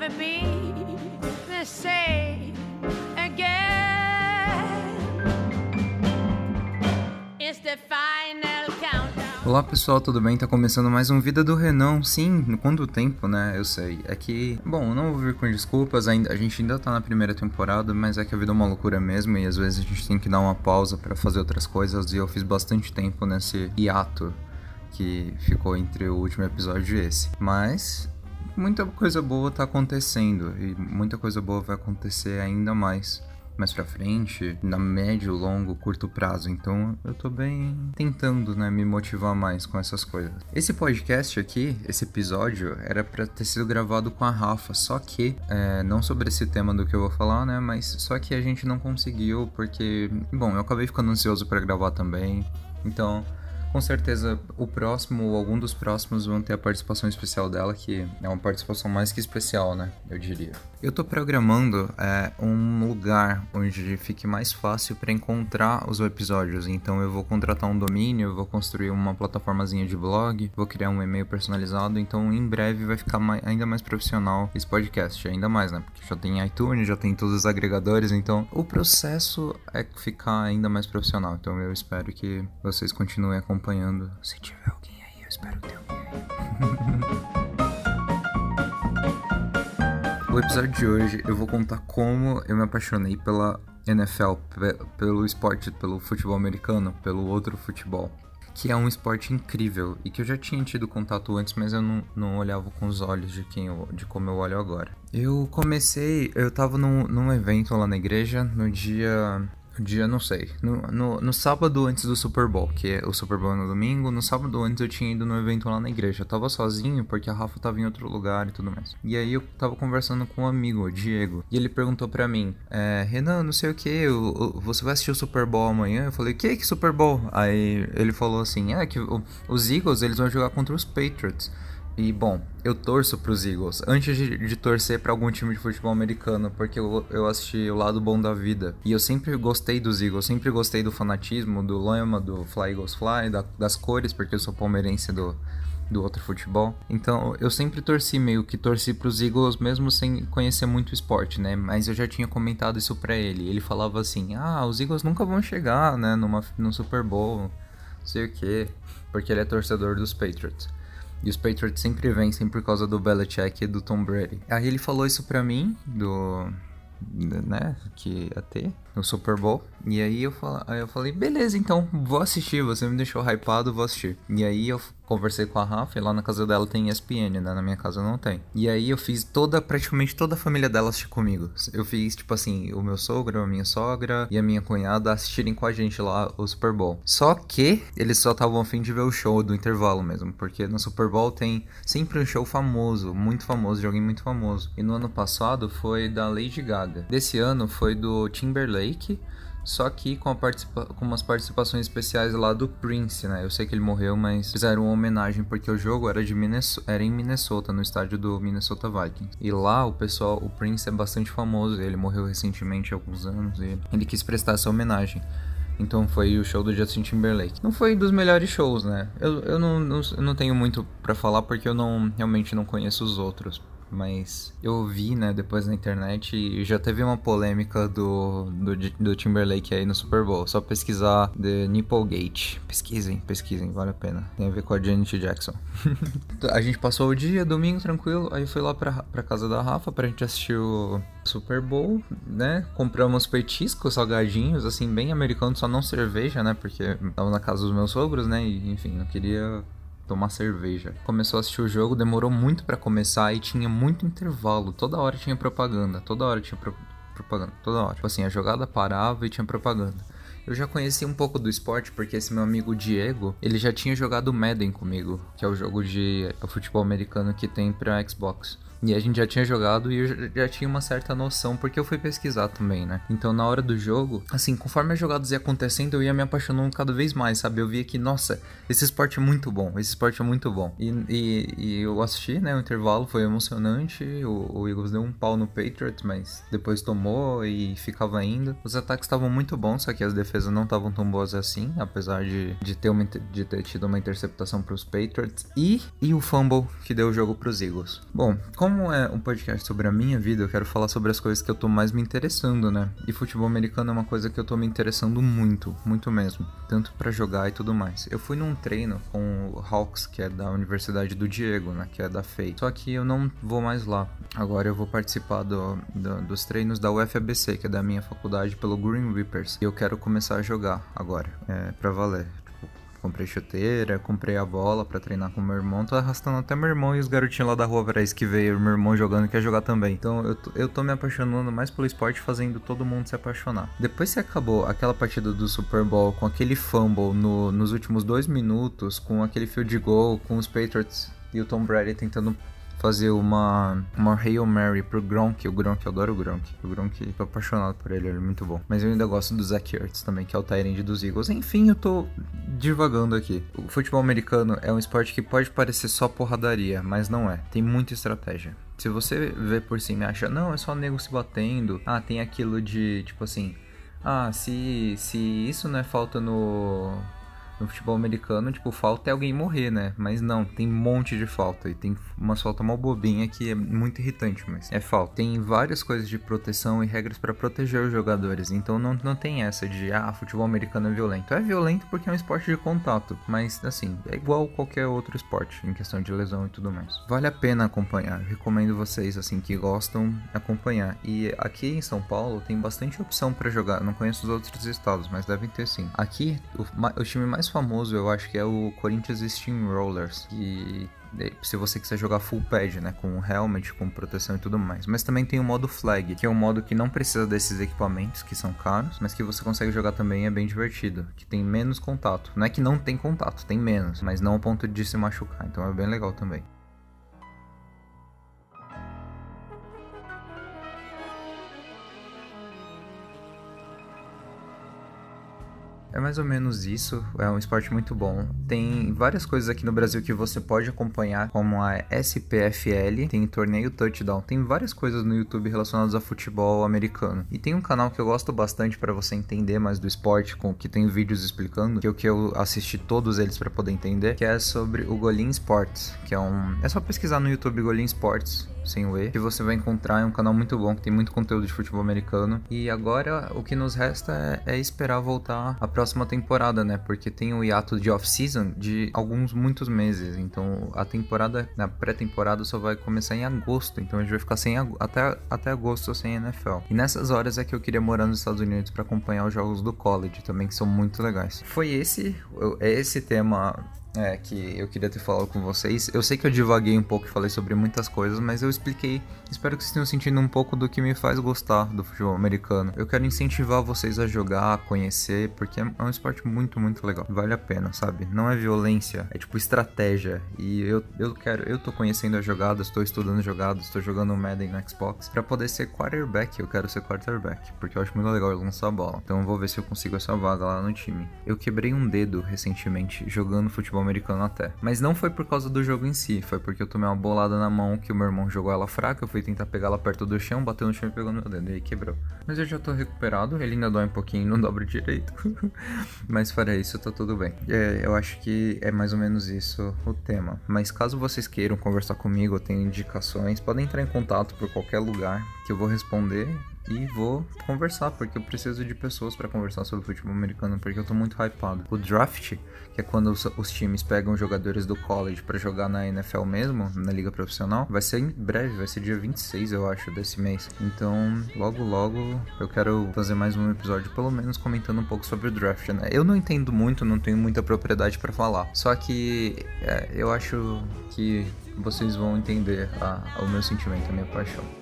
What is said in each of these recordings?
never be the same again. It's the final countdown. Olá pessoal, tudo bem? Tá começando mais um Vida do Renan. Sim, quanto tempo, né? Eu sei. É que, bom, não vou vir com desculpas, ainda, a gente ainda tá na primeira temporada, mas é que a vida é uma loucura mesmo e às vezes a gente tem que dar uma pausa pra fazer outras coisas e eu fiz bastante tempo nesse hiato que ficou entre o último episódio e esse. Mas muita coisa boa tá acontecendo e muita coisa boa vai acontecer ainda mais mais pra frente, na médio, longo, curto prazo. Então eu tô bem tentando, né, me motivar mais com essas coisas. Esse podcast aqui, esse episódio, era pra ter sido gravado com a Rafa, só que, é, não sobre esse tema do que eu vou falar, né, mas só que a gente não conseguiu porque, bom, eu acabei ficando ansioso pra gravar também. Então, com certeza o próximo ou algum dos próximos vão ter a participação especial dela, que é uma participação mais que especial, né? Eu diria. Eu tô programando é, um lugar onde fique mais fácil para encontrar os episódios. Então eu vou contratar um domínio, vou construir uma plataformazinha de blog, vou criar um e-mail personalizado. Então em breve vai ficar mais, ainda mais profissional esse podcast, ainda mais, né? Porque já tem iTunes, já tem todos os agregadores. Então o processo é ficar ainda mais profissional. Então eu espero que vocês continuem acompanhando acompanhando. Se tiver alguém aí, eu espero ter alguém aí. o episódio de hoje eu vou contar como eu me apaixonei pela NFL, pelo esporte, pelo futebol americano, pelo outro futebol. Que é um esporte incrível e que eu já tinha tido contato antes, mas eu não, não olhava com os olhos de quem eu, de como eu olho agora. Eu comecei, eu tava num, num evento lá na igreja no dia dia, não sei. No, no, no, sábado antes do Super Bowl, que é o Super Bowl no domingo, no sábado antes eu tinha ido no evento lá na igreja. Eu tava sozinho porque a Rafa tava em outro lugar e tudo mais. E aí eu tava conversando com um amigo, o Diego, e ele perguntou para mim: é, Renan, não sei o que, você vai assistir o Super Bowl amanhã? Eu falei: Que que Super Bowl? Aí ele falou assim: É que os Eagles eles vão jogar contra os Patriots. E bom, eu torço pros Eagles antes de, de torcer para algum time de futebol americano, porque eu, eu assisti o lado bom da vida. E eu sempre gostei dos Eagles, sempre gostei do fanatismo, do lema, do Fly Eagles Fly, da, das cores, porque eu sou palmeirense do, do outro futebol. Então eu sempre torci meio que torci pros Eagles mesmo sem conhecer muito o esporte, né? Mas eu já tinha comentado isso pra ele. Ele falava assim: "Ah, os Eagles nunca vão chegar, né, numa no Super Bowl, não sei o quê", porque ele é torcedor dos Patriots. E os Patriots sempre vencem por causa do Belichick e do Tom Brady. Aí ele falou isso pra mim, do. né? Que ia ter no Super Bowl. E aí eu, fal... aí eu falei, beleza, então vou assistir. Você me deixou hypado, vou assistir. E aí eu conversei com a Rafa e lá na casa dela tem ESPN, né? Na minha casa não tem. E aí eu fiz toda, praticamente toda a família dela assistir comigo. Eu fiz, tipo assim, o meu sogro, a minha sogra e a minha cunhada assistirem com a gente lá o Super Bowl. Só que eles só estavam afim de ver o show do intervalo mesmo. Porque no Super Bowl tem sempre um show famoso, muito famoso, de alguém muito famoso. E no ano passado foi da Lady Gaga. Desse ano foi do Timberlake só que com, com umas participações especiais lá do Prince, né? Eu sei que ele morreu, mas fizeram uma homenagem porque o jogo era de era em Minnesota, no estádio do Minnesota Vikings. E lá o pessoal, o Prince é bastante famoso, ele morreu recentemente há alguns anos e ele quis prestar essa homenagem. Então foi o show do Justin Timberlake. Não foi dos melhores shows, né? Eu, eu, não, não, eu não tenho muito para falar porque eu não realmente não conheço os outros mas eu vi, né, depois na internet e já teve uma polêmica do, do, do Timberlake aí no Super Bowl. Só pesquisar The Nipplegate. Pesquisem, pesquisem, vale a pena. Tem a ver com a Janet Jackson. a gente passou o dia, domingo, tranquilo, aí foi lá pra, pra casa da Rafa pra gente assistir o Super Bowl, né? Compramos petiscos, salgadinhos, assim, bem americanos, só não cerveja, né? Porque tava na casa dos meus sogros, né? E, enfim, não queria tomar cerveja. Começou a assistir o jogo, demorou muito para começar e tinha muito intervalo. Toda hora tinha propaganda, toda hora tinha pro propaganda, toda hora. Tipo assim, a jogada parava e tinha propaganda. Eu já conheci um pouco do esporte porque esse meu amigo Diego, ele já tinha jogado Madden comigo, que é o jogo de é futebol americano que tem para Xbox. E a gente já tinha jogado e eu já tinha uma certa noção, porque eu fui pesquisar também, né? Então, na hora do jogo, assim, conforme as jogadas iam acontecendo, eu ia me apaixonando cada vez mais, sabe? Eu via que, nossa, esse esporte é muito bom, esse esporte é muito bom. E, e, e eu assisti, né? O intervalo foi emocionante. O, o Eagles deu um pau no Patriots, mas depois tomou e ficava indo. Os ataques estavam muito bons, só que as defesas não estavam tão boas assim, apesar de, de, ter, uma, de ter tido uma interceptação para os Patriots. E, e o fumble que deu o jogo para os Eagles. Bom, como como é um podcast sobre a minha vida, eu quero falar sobre as coisas que eu tô mais me interessando, né? E futebol americano é uma coisa que eu tô me interessando muito, muito mesmo. Tanto para jogar e tudo mais. Eu fui num treino com o Hawks, que é da Universidade do Diego, né? Que é da FEI. Só que eu não vou mais lá. Agora eu vou participar do, do, dos treinos da UFABC, que é da minha faculdade, pelo Green Reapers. E eu quero começar a jogar agora, é, pra valer. Comprei chuteira, comprei a bola para treinar com meu irmão. Tô arrastando até meu irmão e os garotinhos lá da rua isso que veio, meu irmão jogando quer jogar também. Então eu tô, eu tô me apaixonando mais pelo esporte, fazendo todo mundo se apaixonar. Depois que acabou aquela partida do Super Bowl com aquele fumble no, nos últimos dois minutos, com aquele field goal, com os Patriots e o Tom Brady tentando fazer uma, uma Hail Mary pro Gronk. O Gronk, eu adoro o Gronk. O Gronk, tô apaixonado por ele, ele é muito bom. Mas eu ainda gosto do Zach Ertz também, que é o Tyrande dos Eagles. Enfim, eu tô divagando aqui. O futebol americano é um esporte que pode parecer só porradaria, mas não é. Tem muita estratégia. Se você vê por cima e acha, não, é só nego se batendo. Ah, tem aquilo de, tipo assim... Ah, se, se isso não é falta no no futebol americano, tipo, falta é alguém morrer, né? Mas não, tem um monte de falta. E tem uma falta mal bobinha que é muito irritante, mas é falta. Tem várias coisas de proteção e regras para proteger os jogadores. Então não, não tem essa de, ah, futebol americano é violento. É violento porque é um esporte de contato. Mas, assim, é igual qualquer outro esporte, em questão de lesão e tudo mais. Vale a pena acompanhar. Recomendo vocês, assim, que gostam, acompanhar. E aqui em São Paulo tem bastante opção para jogar. Não conheço os outros estados, mas devem ter sim. Aqui, o, o time mais famoso eu acho que é o Corinthians Steamrollers, que se você quiser jogar full pad, né, com helmet, com proteção e tudo mais. Mas também tem o modo flag, que é um modo que não precisa desses equipamentos que são caros, mas que você consegue jogar também é bem divertido, que tem menos contato. Não é que não tem contato, tem menos, mas não ao ponto de se machucar, então é bem legal também. É mais ou menos isso, é um esporte muito bom. Tem várias coisas aqui no Brasil que você pode acompanhar, como a SPFL, tem torneio touchdown, tem várias coisas no YouTube relacionadas a futebol americano. E tem um canal que eu gosto bastante para você entender mais do esporte, com que tem vídeos explicando, que é o que eu assisti todos eles para poder entender, que é sobre o Golin Sports, que é um, é só pesquisar no YouTube Golin Sports sem o E, que você vai encontrar. É um canal muito bom, que tem muito conteúdo de futebol americano. E agora o que nos resta é, é esperar voltar a próxima temporada, né? Porque tem o hiato de off-season de alguns, muitos meses. Então a temporada, na pré-temporada, só vai começar em agosto. Então a gente vai ficar sem até, até agosto sem NFL. E nessas horas é que eu queria morar nos Estados Unidos para acompanhar os jogos do college também, que são muito legais. Foi esse, é esse tema é, que eu queria ter falado com vocês. Eu sei que eu divaguei um pouco e falei sobre muitas coisas, mas eu expliquei. Espero que vocês tenham sentido um pouco do que me faz gostar do futebol americano. Eu quero incentivar vocês a jogar, a conhecer, porque é um esporte muito, muito legal. Vale a pena, sabe? Não é violência, é tipo estratégia. E eu, eu quero, eu tô conhecendo as jogadas, estou estudando jogadas, estou jogando Madden no Xbox para poder ser quarterback. Eu quero ser quarterback, porque eu acho muito legal lançar a bola. Então eu vou ver se eu consigo essa vaga lá no time. Eu quebrei um dedo recentemente jogando futebol futebol americano até. Mas não foi por causa do jogo em si, foi porque eu tomei uma bolada na mão que o meu irmão jogou ela fraca, eu fui tentar pegar ela perto do chão, bateu no chão e pegou no meu dedo e aí quebrou. Mas eu já tô recuperado, ele ainda dói um pouquinho, não dobra direito. Mas fora isso, tá tudo bem. É, eu acho que é mais ou menos isso o tema. Mas caso vocês queiram conversar comigo, ou tenham indicações, podem entrar em contato por qualquer lugar que eu vou responder e vou conversar, porque eu preciso de pessoas para conversar sobre futebol americano, porque eu tô muito hypado. O draft, que é quando os, os times pegam jogadores do college para jogar na NFL mesmo, na liga profissional, vai ser em breve, vai ser dia 26, eu acho, desse mês. Então, logo logo eu quero fazer mais um episódio, pelo menos comentando um pouco sobre o draft, né? Eu não entendo muito, não tenho muita propriedade para falar. Só que é, eu acho que vocês vão entender a, a, o meu sentimento, a minha paixão.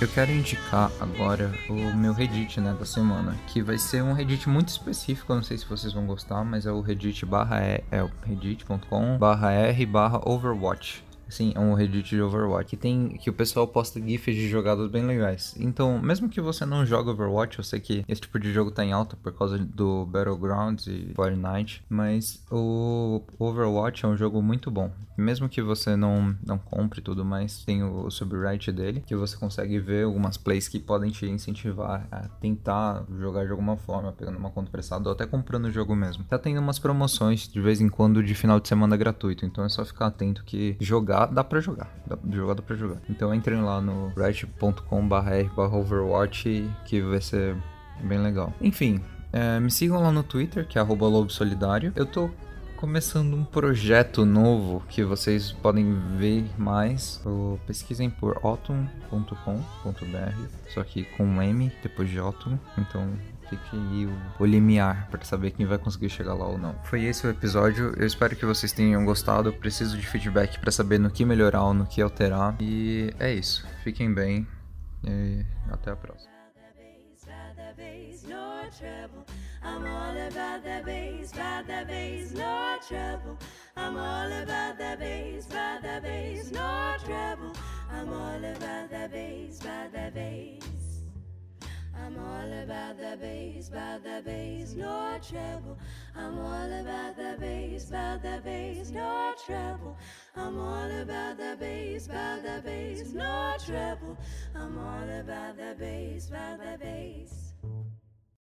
Eu quero indicar agora o meu Reddit, né, da semana, que vai ser um Reddit muito específico, eu não sei se vocês vão gostar, mas é o Reddit barra é, é reddit.com barra r barra Overwatch. Sim, é um Reddit de Overwatch que tem que o pessoal posta gifs de jogadas bem legais. Então, mesmo que você não joga Overwatch, eu sei que esse tipo de jogo tá em alta por causa do Battlegrounds e Fortnite, mas o Overwatch é um jogo muito bom. Mesmo que você não não compre tudo mais, tem o subreddit dele, que você consegue ver algumas plays que podem te incentivar a tentar jogar de alguma forma, pegando uma conta prestada ou até comprando o jogo mesmo. Tá tendo umas promoções de vez em quando de final de semana gratuito, então é só ficar atento que jogar jogar, dá pra jogar. Dá, jogar dá pra jogar. Então entrem lá no reddit.com/r/overwatch que vai ser bem legal. Enfim, é, me sigam lá no Twitter, que é Lobo Solidário. Eu tô começando um projeto novo que vocês podem ver mais. pesquisem por autumn.com.br, só que com um M depois de autumn. Então aí o, limiar para saber quem vai conseguir chegar lá ou não. Foi esse o episódio. Eu espero que vocês tenham gostado. Eu preciso de feedback para saber no que melhorar ou no que alterar. E é isso. Fiquem bem e até a próxima. I'm all about the bass, about the bass, no trouble. I'm all about the bass, about the bass, no trouble. I'm all about the bass, about the bass, no trouble. I'm all about the bass, about the bass, no trouble. I'm all about the bass, about the bass, no trouble. I'm all about the bass, about the bass.